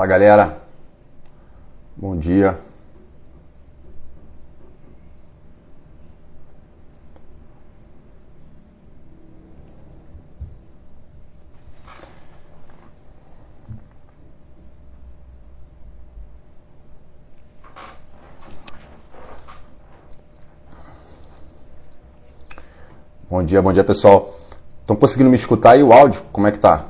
Fala galera, bom dia. Bom dia, bom dia pessoal. Estão conseguindo me escutar aí o áudio? Como é que tá?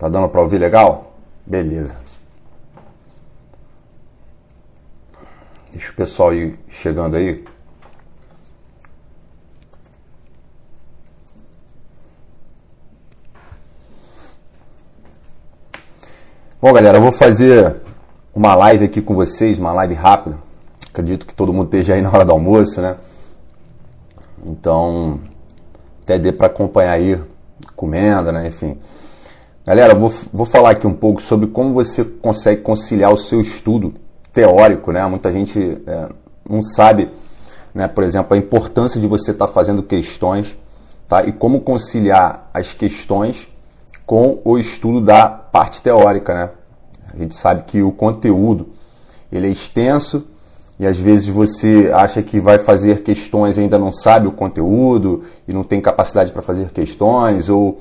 Tá dando para ouvir legal? Beleza. Deixa o pessoal ir chegando aí. Bom, galera, eu vou fazer uma live aqui com vocês, uma live rápida. Acredito que todo mundo esteja aí na hora do almoço, né? Então, até dê para acompanhar aí comendo, né? Enfim. Galera, vou, vou falar aqui um pouco sobre como você consegue conciliar o seu estudo teórico, né? Muita gente é, não sabe, né, por exemplo, a importância de você estar tá fazendo questões, tá? E como conciliar as questões com o estudo da parte teórica, né? A gente sabe que o conteúdo ele é extenso e às vezes você acha que vai fazer questões e ainda não sabe o conteúdo e não tem capacidade para fazer questões ou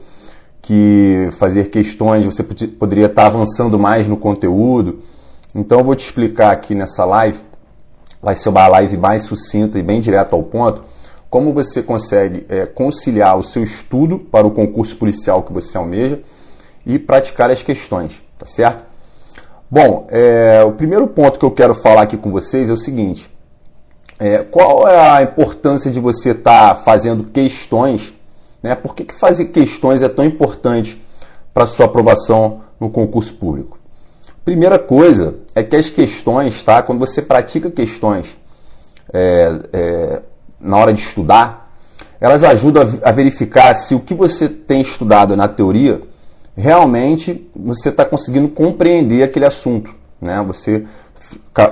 que fazer questões você poderia estar avançando mais no conteúdo. Então eu vou te explicar aqui nessa live, vai ser uma live mais sucinta e bem direto ao ponto, como você consegue é, conciliar o seu estudo para o concurso policial que você almeja e praticar as questões, tá certo? Bom, é, o primeiro ponto que eu quero falar aqui com vocês é o seguinte: é, qual é a importância de você estar tá fazendo questões né? Por que, que fazer questões é tão importante para sua aprovação no concurso público? Primeira coisa é que as questões, tá? quando você pratica questões é, é, na hora de estudar, elas ajudam a, verificar se o que você tem estudado na teoria realmente você está conseguindo compreender aquele assunto. Né? Você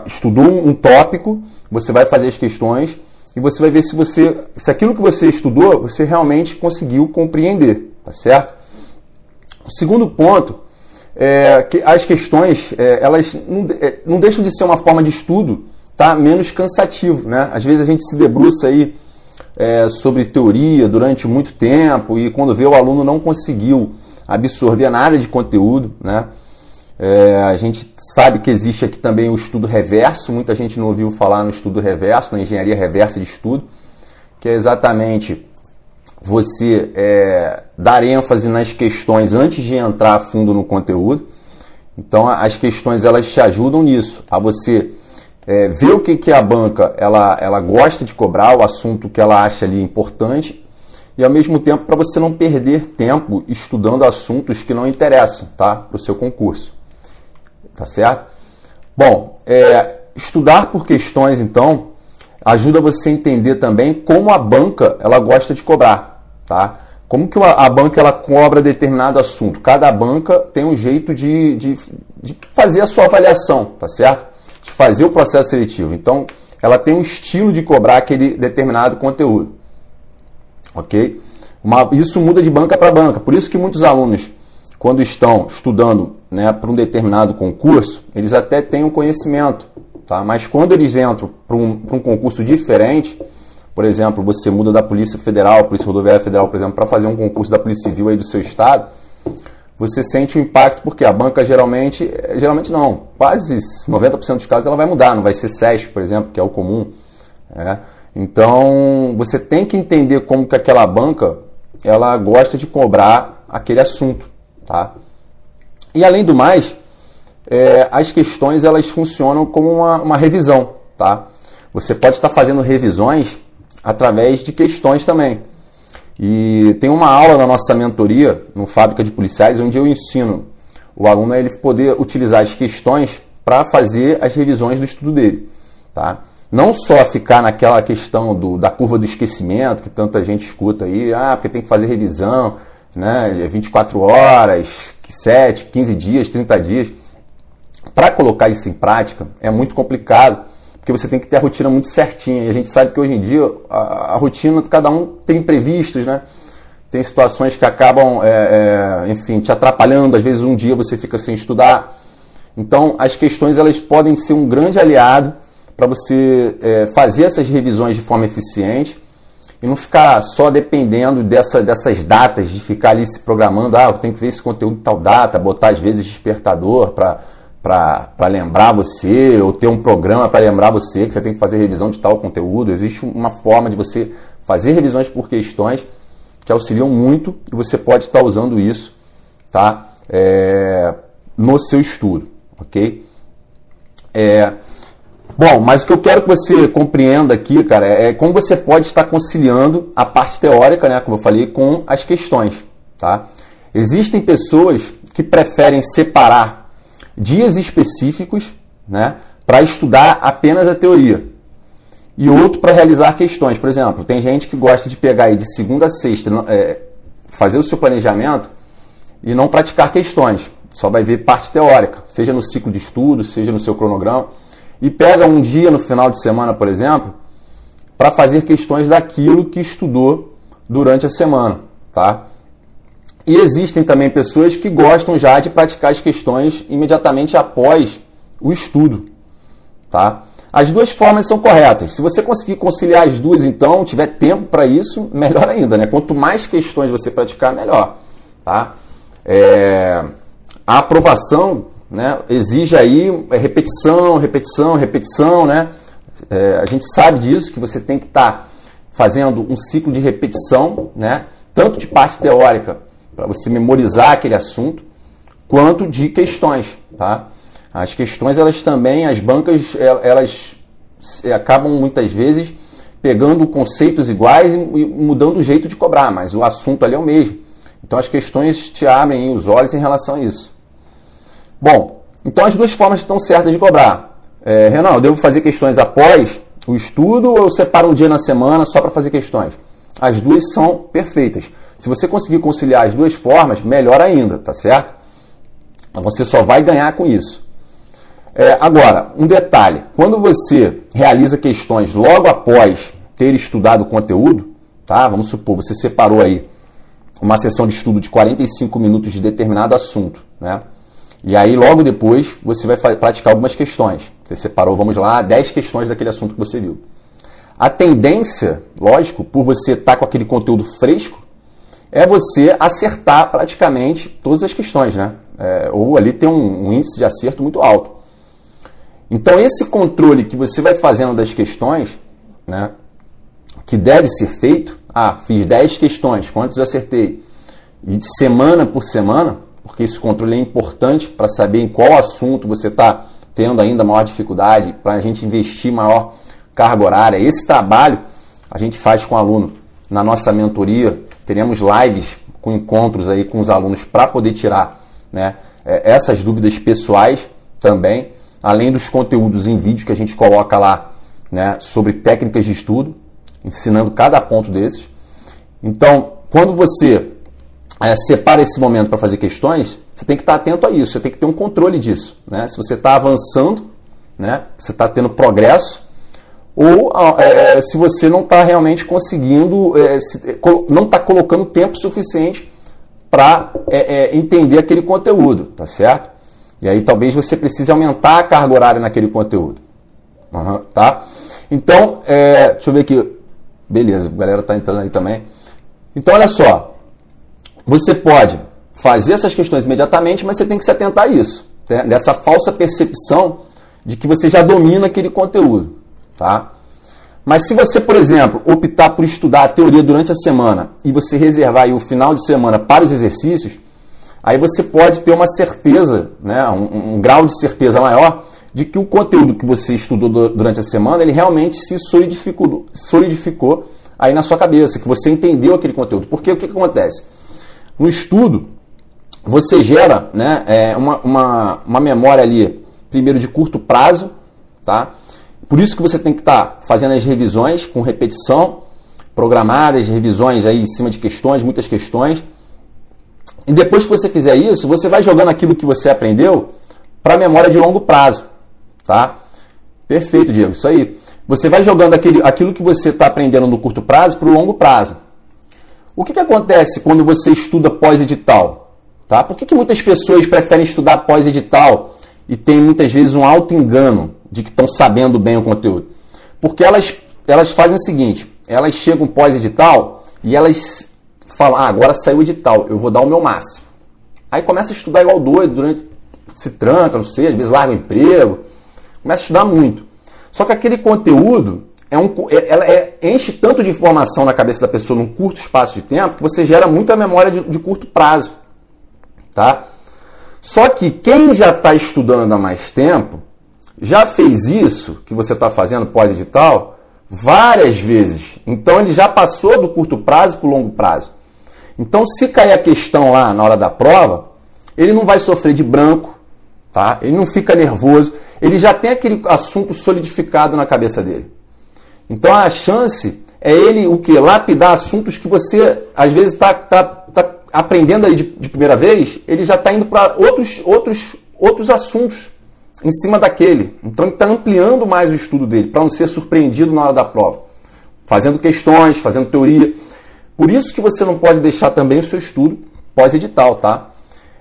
estudou um tópico, você vai fazer as questões e você vai ver se você, se aquilo que você estudou, você realmente conseguiu compreender, tá certo? O segundo ponto é que as questões, é, elas não, é, não deixam de ser uma forma de estudo, tá? Menos cansativo, né? Às vezes a gente se debruça aí é, sobre teoria durante muito tempo e quando vê o aluno não conseguiu absorver nada de conteúdo, né? É, a gente sabe que existe aqui também o estudo reverso, muita gente não ouviu falar no estudo reverso, na engenharia reversa de estudo, que é exatamente você é, dar ênfase nas questões antes de entrar a fundo no conteúdo. Então as questões elas te ajudam nisso, a você é, ver o que, que a banca ela, ela gosta de cobrar, o assunto que ela acha ali importante, e ao mesmo tempo para você não perder tempo estudando assuntos que não interessam tá, para o seu concurso. Tá certo? Bom, é, estudar por questões, então, ajuda você a entender também como a banca ela gosta de cobrar, tá? Como que a banca ela cobra determinado assunto? Cada banca tem um jeito de, de, de fazer a sua avaliação, tá certo? De fazer o processo seletivo. Então, ela tem um estilo de cobrar aquele determinado conteúdo, ok? Uma, isso muda de banca para banca. Por isso que muitos alunos quando estão estudando né, para um determinado concurso, eles até têm um conhecimento, tá? mas quando eles entram para um, um concurso diferente, por exemplo, você muda da Polícia Federal, Polícia Rodoviária Federal, por exemplo, para fazer um concurso da Polícia Civil aí do seu estado, você sente o impacto porque a banca geralmente, geralmente não, quase 90% dos casos ela vai mudar, não vai ser SESP, por exemplo, que é o comum. Né? Então, você tem que entender como que aquela banca ela gosta de cobrar aquele assunto. Tá? E além do mais, é, as questões elas funcionam como uma, uma revisão. Tá? Você pode estar fazendo revisões através de questões também. E tem uma aula na nossa mentoria, no Fábrica de Policiais, onde eu ensino o aluno a ele poder utilizar as questões para fazer as revisões do estudo dele. Tá? Não só ficar naquela questão do, da curva do esquecimento, que tanta gente escuta aí, ah, porque tem que fazer revisão, né, 24 horas, 7, 15 dias, 30 dias. Para colocar isso em prática é muito complicado, porque você tem que ter a rotina muito certinha. E a gente sabe que hoje em dia a, a rotina, cada um tem imprevistos, né? Tem situações que acabam, é, é, enfim, te atrapalhando. Às vezes um dia você fica sem estudar. Então as questões elas podem ser um grande aliado para você é, fazer essas revisões de forma eficiente e não ficar só dependendo dessa, dessas datas, de ficar ali se programando, ah, eu tenho que ver esse conteúdo tal data, botar às vezes despertador para lembrar você, ou ter um programa para lembrar você que você tem que fazer revisão de tal conteúdo. Existe uma forma de você fazer revisões por questões que auxiliam muito e você pode estar usando isso tá? É, no seu estudo, ok? É, Bom, mas o que eu quero que você compreenda aqui, cara, é como você pode estar conciliando a parte teórica, né, como eu falei, com as questões, tá? Existem pessoas que preferem separar dias específicos, né, para estudar apenas a teoria e outro para realizar questões. Por exemplo, tem gente que gosta de pegar aí de segunda a sexta, é, fazer o seu planejamento e não praticar questões. Só vai ver parte teórica, seja no ciclo de estudo, seja no seu cronograma e pega um dia no final de semana, por exemplo, para fazer questões daquilo que estudou durante a semana, tá? E existem também pessoas que gostam já de praticar as questões imediatamente após o estudo, tá? As duas formas são corretas. Se você conseguir conciliar as duas, então, tiver tempo para isso, melhor ainda, né? Quanto mais questões você praticar, melhor, tá? É... A aprovação né, exige aí é, repetição, repetição, repetição, né? É, a gente sabe disso, que você tem que estar tá fazendo um ciclo de repetição, né? Tanto de parte teórica, para você memorizar aquele assunto, quanto de questões, tá? As questões, elas também, as bancas, elas acabam muitas vezes pegando conceitos iguais e mudando o jeito de cobrar, mas o assunto ali é o mesmo. Então as questões te abrem os olhos em relação a isso. Bom, então as duas formas estão certas de cobrar. É, Renan, eu devo fazer questões após o estudo ou eu separo um dia na semana só para fazer questões? As duas são perfeitas. Se você conseguir conciliar as duas formas, melhor ainda, tá certo? Você só vai ganhar com isso. É, agora, um detalhe: quando você realiza questões logo após ter estudado o conteúdo, tá? Vamos supor, você separou aí uma sessão de estudo de 45 minutos de determinado assunto, né? E aí, logo depois, você vai praticar algumas questões. Você separou, vamos lá, 10 questões daquele assunto que você viu. A tendência, lógico, por você estar tá com aquele conteúdo fresco, é você acertar praticamente todas as questões, né? É, ou ali ter um, um índice de acerto muito alto. Então, esse controle que você vai fazendo das questões, né, que deve ser feito, ah, fiz 10 questões, quantas eu acertei? E semana por semana, porque esse controle é importante para saber em qual assunto você está tendo ainda maior dificuldade, para a gente investir maior carga horária. Esse trabalho a gente faz com o aluno na nossa mentoria. Teremos lives com encontros aí com os alunos para poder tirar né, é, essas dúvidas pessoais também, além dos conteúdos em vídeo que a gente coloca lá né, sobre técnicas de estudo, ensinando cada ponto desses. Então, quando você é, separa esse momento para fazer questões, você tem que estar atento a isso, você tem que ter um controle disso. Né? Se você está avançando, né? você está tendo progresso, ou é, é, se você não está realmente conseguindo, é, se, é, não está colocando tempo suficiente para é, entender aquele conteúdo, tá certo? E aí talvez você precise aumentar a carga horária naquele conteúdo. Uhum, tá? Então, deixa eu ver aqui. Beleza, a galera está entrando aí também. Então, olha só. Você pode fazer essas questões imediatamente, mas você tem que se atentar a isso, né? dessa falsa percepção de que você já domina aquele conteúdo. Tá? Mas se você, por exemplo, optar por estudar a teoria durante a semana e você reservar o final de semana para os exercícios, aí você pode ter uma certeza, né, um, um grau de certeza maior de que o conteúdo que você estudou durante a semana ele realmente se solidificou, solidificou aí na sua cabeça, que você entendeu aquele conteúdo. Porque o que, que acontece? No estudo, você gera né, é, uma, uma, uma memória ali, primeiro de curto prazo, tá? Por isso que você tem que estar tá fazendo as revisões com repetição, programadas, revisões aí em cima de questões, muitas questões, E depois que você fizer isso, você vai jogando aquilo que você aprendeu para a memória de longo prazo, tá? Perfeito, Diego, isso aí. Você vai jogando aquele, aquilo que você está aprendendo no curto prazo para o longo prazo. O que, que acontece quando você estuda pós-edital? Tá? Por que, que muitas pessoas preferem estudar pós-edital e tem muitas vezes um alto engano de que estão sabendo bem o conteúdo? Porque elas, elas fazem o seguinte: elas chegam pós-edital e elas falam, ah, agora saiu o edital, eu vou dar o meu máximo. Aí começa a estudar igual doido, durante, se tranca, não sei, às vezes larga o emprego, começa a estudar muito. Só que aquele conteúdo é um, é, ela é, enche tanto de informação na cabeça da pessoa num curto espaço de tempo que você gera muita memória de, de curto prazo. Tá? Só que quem já está estudando há mais tempo já fez isso que você está fazendo pós-edital várias vezes. Então ele já passou do curto prazo para o longo prazo. Então, se cair a questão lá na hora da prova, ele não vai sofrer de branco, tá? Ele não fica nervoso, ele já tem aquele assunto solidificado na cabeça dele. Então a chance é ele o que? Lapidar assuntos que você às vezes está tá, tá aprendendo ali de, de, primeira vez, ele já está indo para outros, outros, outros assuntos em cima daquele. Então ele está ampliando mais o estudo dele para não ser surpreendido na hora da prova. Fazendo questões, fazendo teoria. Por isso que você não pode deixar também o seu estudo pós-edital, tá?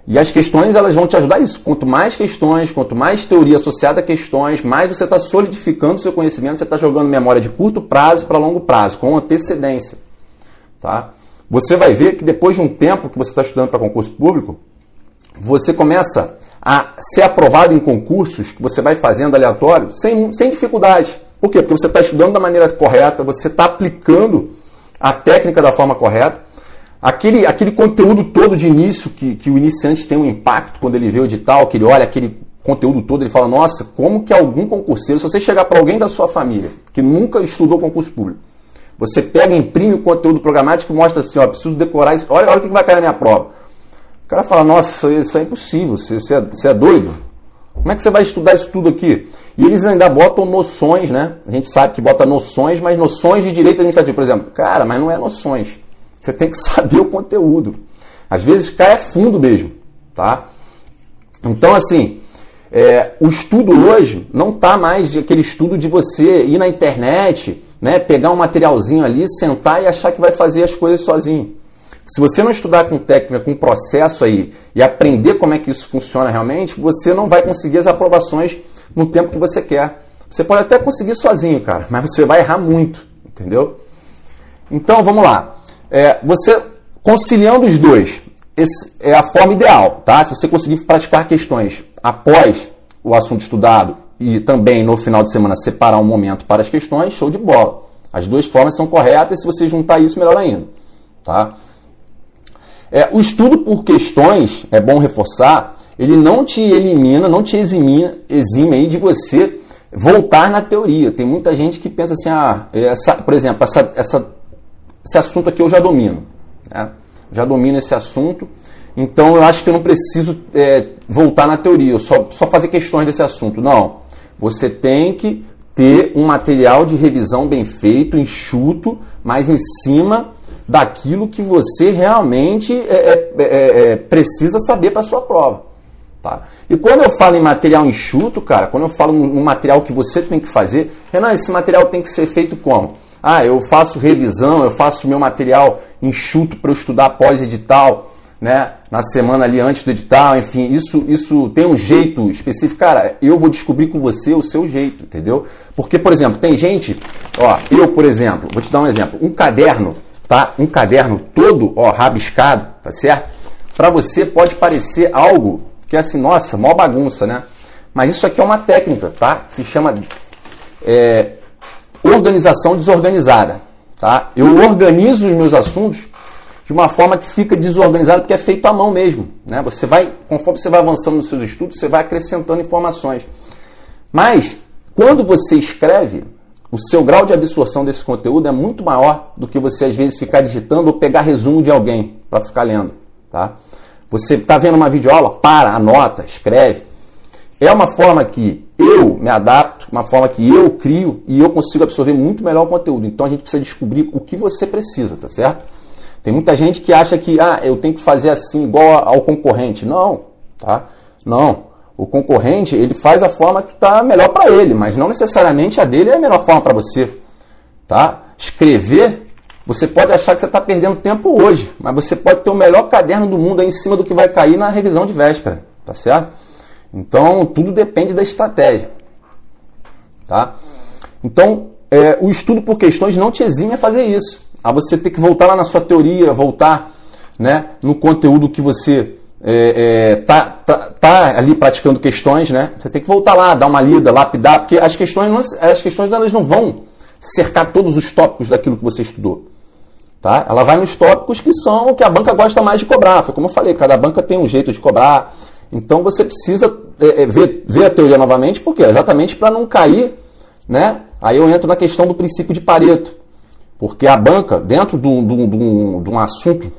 E as questões elas vão te ajudar isso. Quanto mais questões, quanto mais teoria associada a questões, mais você está solidificando seu conhecimento, você está jogando memória de curto prazo para longo prazo, com antecedência. Tá? Você vai ver que depois de um tempo que você está estudando para concurso público, você começa a ser aprovado em concursos que você vai fazendo aleatório sem, sem dificuldade. Por quê? Porque você está estudando da maneira correta, você está aplicando a técnica da forma correta. Aquele, aquele conteúdo todo de início que, que o iniciante tem um impacto quando ele vê o edital, que ele olha aquele conteúdo todo, ele fala: Nossa, como que algum concurseiro, se você chegar para alguém da sua família que nunca estudou concurso público, você pega, imprime o conteúdo programático e mostra assim: Ó, preciso decorar isso, olha, olha o que vai cair na minha prova. O cara fala: Nossa, isso é impossível, você, você, é, você é doido? Como é que você vai estudar isso tudo aqui? E eles ainda botam noções, né? A gente sabe que bota noções, mas noções de direito administrativo, por exemplo. Cara, mas não é noções. Você tem que saber o conteúdo. Às vezes cai fundo mesmo, tá? Então, assim, é, o estudo hoje não está mais aquele estudo de você ir na internet, né, pegar um materialzinho ali, sentar e achar que vai fazer as coisas sozinho. Se você não estudar com técnica, com processo aí e aprender como é que isso funciona realmente, você não vai conseguir as aprovações no tempo que você quer. Você pode até conseguir sozinho, cara, mas você vai errar muito, entendeu? Então, vamos lá. É, você conciliando os dois, esse é a forma ideal, tá? Se você conseguir praticar questões após o assunto estudado e também no final de semana separar um momento para as questões, show de bola. As duas formas são corretas, se você juntar isso, melhor ainda, tá? É, o estudo por questões, é bom reforçar, ele não te elimina, não te exime, exime aí de você voltar na teoria. Tem muita gente que pensa assim, ah, essa, por exemplo, essa, essa esse assunto aqui eu já domino. Né? Já domino esse assunto, então eu acho que eu não preciso é, voltar na teoria, eu só, só fazer questões desse assunto. Não. Você tem que ter um material de revisão bem feito, enxuto, mas em cima daquilo que você realmente é, é, é, é precisa saber para sua prova. Tá? E quando eu falo em material enxuto, cara, quando eu falo no material que você tem que fazer, Renan, esse material tem que ser feito como? Ah, eu faço revisão, eu faço meu material enxuto para eu estudar pós-edital, né? Na semana ali antes do edital, enfim, isso, isso tem um jeito específico. Cara, eu vou descobrir com você o seu jeito, entendeu? Porque, por exemplo, tem gente, ó, eu, por exemplo, vou te dar um exemplo, um caderno, tá? Um caderno todo, ó, rabiscado, tá certo? Para você pode parecer algo que é assim, nossa, mó bagunça, né? Mas isso aqui é uma técnica, tá? Se chama é, organização desorganizada. Tá? Eu organizo os meus assuntos de uma forma que fica desorganizado, porque é feito à mão mesmo. Né? Você vai, conforme você vai avançando nos seus estudos, você vai acrescentando informações. Mas, quando você escreve, o seu grau de absorção desse conteúdo é muito maior do que você, às vezes, ficar digitando ou pegar resumo de alguém para ficar lendo. Tá? Você está vendo uma videoaula? Para, anota, escreve. É uma forma que eu me adapto, uma forma que eu crio e eu consigo absorver muito melhor o conteúdo. Então a gente precisa descobrir o que você precisa, tá certo? Tem muita gente que acha que ah, eu tenho que fazer assim igual ao concorrente. Não, tá? Não. O concorrente ele faz a forma que está melhor para ele, mas não necessariamente a dele é a melhor forma para você, tá? Escrever, você pode achar que você está perdendo tempo hoje, mas você pode ter o melhor caderno do mundo aí em cima do que vai cair na revisão de véspera, tá certo? Então tudo depende da estratégia, tá? Então é, o estudo por questões não te exime a fazer isso a você ter que voltar lá na sua teoria, voltar né, no conteúdo que você é, é, tá, tá, tá, ali praticando questões, né? Você tem que voltar lá, dar uma lida, lapidar, porque as questões, não, as questões elas não vão cercar todos os tópicos daquilo que você estudou. Tá? Ela vai nos tópicos que são o que a banca gosta mais de cobrar. Foi como eu falei, cada banca tem um jeito de cobrar. Então você precisa é, é ver, ver a teoria novamente, porque exatamente para não cair, né? Aí eu entro na questão do princípio de Pareto. Porque a banca, dentro de um, de um, de um assunto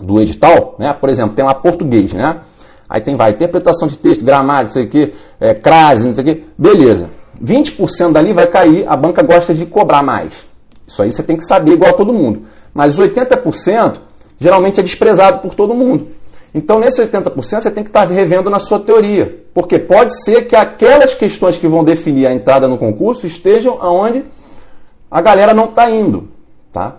do edital, né, por exemplo, tem lá português, né? Aí tem vai, interpretação de texto, gramática, sei é, crase, não sei beleza. 20% dali vai cair, a banca gosta de cobrar mais. Isso aí você tem que saber igual a todo mundo. Mas os 80% geralmente é desprezado por todo mundo. Então, nesse 80%, você tem que estar revendo na sua teoria. Porque pode ser que aquelas questões que vão definir a entrada no concurso estejam aonde a galera não está indo, tá?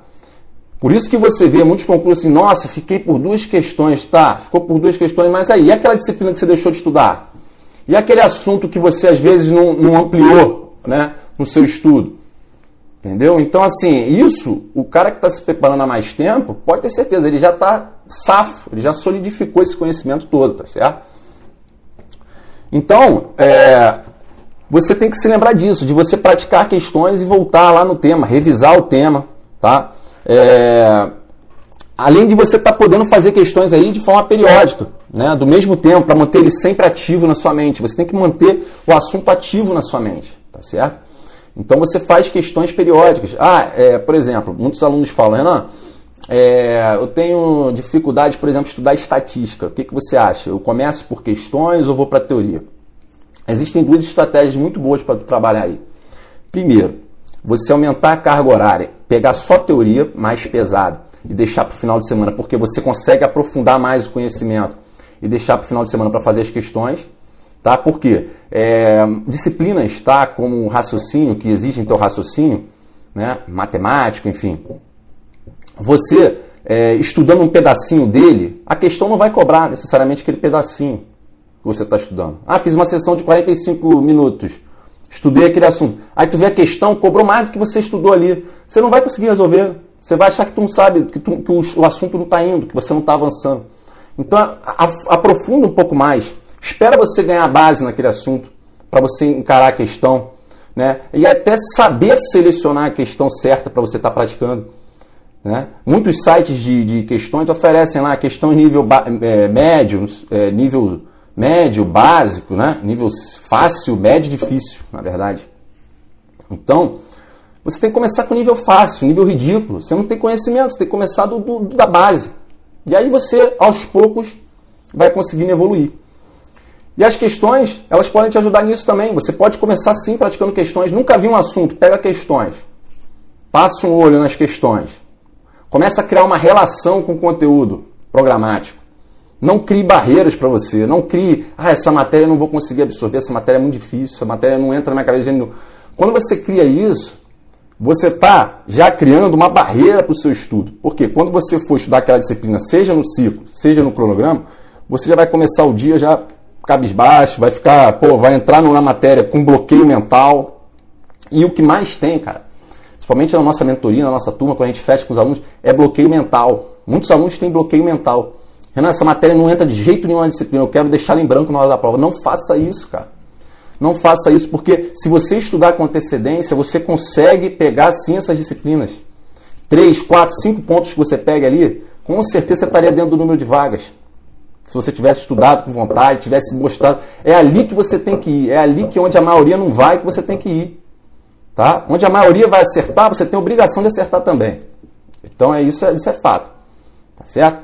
Por isso que você vê muitos concursos assim, nossa, fiquei por duas questões, tá? Ficou por duas questões, mas aí, e aquela disciplina que você deixou de estudar? E aquele assunto que você às vezes não, não ampliou né, no seu estudo? Entendeu? Então, assim, isso, o cara que está se preparando há mais tempo, pode ter certeza, ele já está safo, ele já solidificou esse conhecimento todo, tá certo? Então, é, você tem que se lembrar disso, de você praticar questões e voltar lá no tema, revisar o tema, tá? É, além de você estar tá podendo fazer questões aí de forma periódica, né? Do mesmo tempo, para manter ele sempre ativo na sua mente. Você tem que manter o assunto ativo na sua mente, tá certo? Então você faz questões periódicas. Ah, é, por exemplo, muitos alunos falam, Renan, é, eu tenho dificuldade, por exemplo, estudar estatística. O que, que você acha? Eu começo por questões ou vou para teoria? Existem duas estratégias muito boas para trabalhar aí. Primeiro, você aumentar a carga horária, pegar só teoria mais pesada e deixar para o final de semana, porque você consegue aprofundar mais o conhecimento e deixar para o final de semana para fazer as questões. Tá? Por quê? É, disciplinas tá, como raciocínio, que exigem teu raciocínio, né, matemático, enfim. Você é, estudando um pedacinho dele, a questão não vai cobrar necessariamente aquele pedacinho que você está estudando. Ah, fiz uma sessão de 45 minutos. Estudei aquele assunto. Aí tu vê a questão, cobrou mais do que você estudou ali. Você não vai conseguir resolver. Você vai achar que tu não sabe, que, tu, que o, o, assunto não está indo, que você não está avançando. Então, a, a, aprofunda um pouco mais. Espera você ganhar base naquele assunto para você encarar a questão. Né? E até saber selecionar a questão certa para você estar tá praticando. Né? Muitos sites de, de, questões oferecem lá questão nível é, médio, é, nível médio, básico, né? nível fácil, médio difícil, na verdade. Então, você tem que começar com nível fácil, nível ridículo. Você não tem conhecimento, você tem que começar do, do, da base. E aí você, aos poucos, vai conseguindo evoluir. E as questões, elas podem te ajudar nisso também. Você pode começar sim praticando questões. Nunca vi um assunto, pega questões. Passa um olho nas questões. Começa a criar uma relação com o conteúdo programático. Não crie barreiras para você. Não crie, ah, essa matéria eu não vou conseguir absorver, essa matéria é muito difícil, essa matéria não entra na minha cabeça. Quando você cria isso, você está já criando uma barreira para o seu estudo. Porque quando você for estudar aquela disciplina, seja no ciclo, seja no cronograma, você já vai começar o dia já cabisbaixo, vai ficar, pô, vai entrar na matéria com bloqueio mental. E o que mais tem, cara, principalmente na nossa mentoria, na nossa turma, quando a gente fecha com os alunos, é bloqueio mental. Muitos alunos têm bloqueio mental. Renan, essa matéria não entra de jeito nenhum na disciplina, eu quero deixar em branco na hora da prova. Não faça isso, cara. Não faça isso, porque se você estudar com antecedência, você consegue pegar sim essas disciplinas. Três, quatro, cinco pontos que você pega ali, com certeza você estaria dentro do número de vagas. Se você tivesse estudado com vontade, tivesse mostrado. É ali que você tem que ir. É ali que onde a maioria não vai que você tem que ir. Tá? Onde a maioria vai acertar, você tem obrigação de acertar também. Então é isso, isso é fato. Tá certo?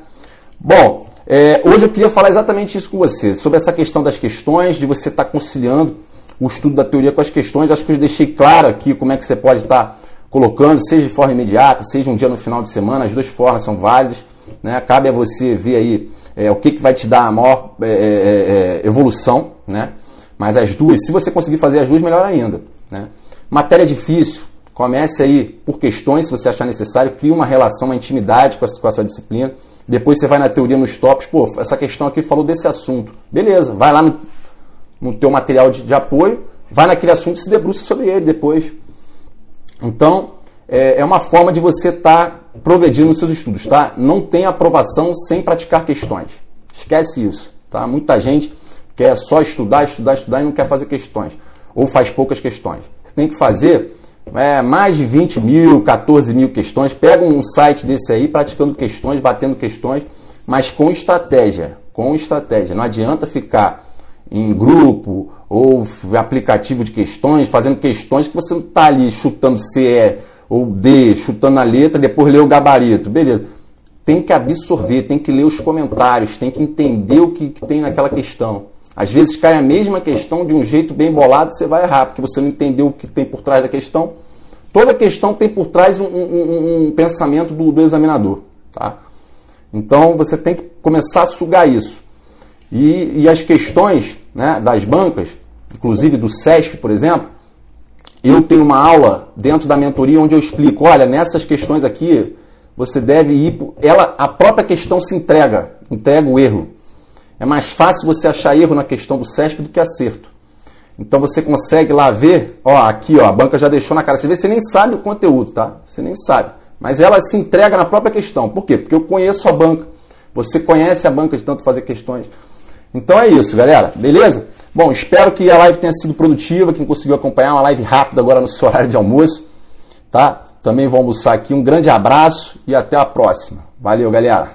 Bom, é, hoje eu queria falar exatamente isso com você, sobre essa questão das questões, de você estar tá conciliando o estudo da teoria com as questões. Acho que eu deixei claro aqui como é que você pode estar tá colocando, seja de forma imediata, seja um dia no final de semana, as duas formas são válidas. Né? Cabe a você ver aí é, o que, que vai te dar a maior é, é, é, evolução, né? Mas as duas, se você conseguir fazer as duas, melhor ainda. Né? Matéria difícil, comece aí por questões, se você achar necessário, crie uma relação, uma intimidade com essa, com essa disciplina. Depois você vai na teoria nos tops, pô, essa questão aqui falou desse assunto. Beleza, vai lá no, no teu material de, de apoio, vai naquele assunto e se debruça sobre ele depois. Então, é, é uma forma de você estar tá progredindo nos seus estudos, tá? Não tem aprovação sem praticar questões. Esquece isso, tá? Muita gente quer só estudar, estudar, estudar e não quer fazer questões. Ou faz poucas questões. Você tem que fazer é, mais de 20 mil, 14 mil questões. Pega um site desse aí, praticando questões, batendo questões, mas com estratégia. Com estratégia. Não adianta ficar em grupo ou aplicativo de questões, fazendo questões que você não está ali chutando CE ou D, chutando a letra, depois ler o gabarito. Beleza. Tem que absorver, tem que ler os comentários, tem que entender o que, que tem naquela questão. Às vezes cai a mesma questão de um jeito bem bolado, você vai errar, porque você não entendeu o que tem por trás da questão. Toda questão tem por trás um, um, um pensamento do, do, examinador. Tá? Então você tem que começar a sugar isso. E, e as questões né, das bancas, inclusive do SESP, por exemplo, eu tenho uma aula dentro da mentoria onde eu explico, olha, nessas questões aqui, você deve ir, ela, a própria questão se entrega, entrega o erro. É mais fácil você achar erro na questão do CESP do que acerto. Então você consegue lá ver, ó, aqui ó, a banca já deixou na cara. Você vê, você nem sabe o conteúdo, tá? Você nem sabe. Mas ela se entrega na própria questão. Por quê? Porque eu conheço a banca. Você conhece a banca de tanto fazer questões. Então é isso, galera. Beleza? Bom, espero que a live tenha sido produtiva. Quem conseguiu acompanhar, uma live rápida agora no seu horário de almoço. Tá? Também vou almoçar aqui. Um grande abraço e até a próxima. Valeu, galera.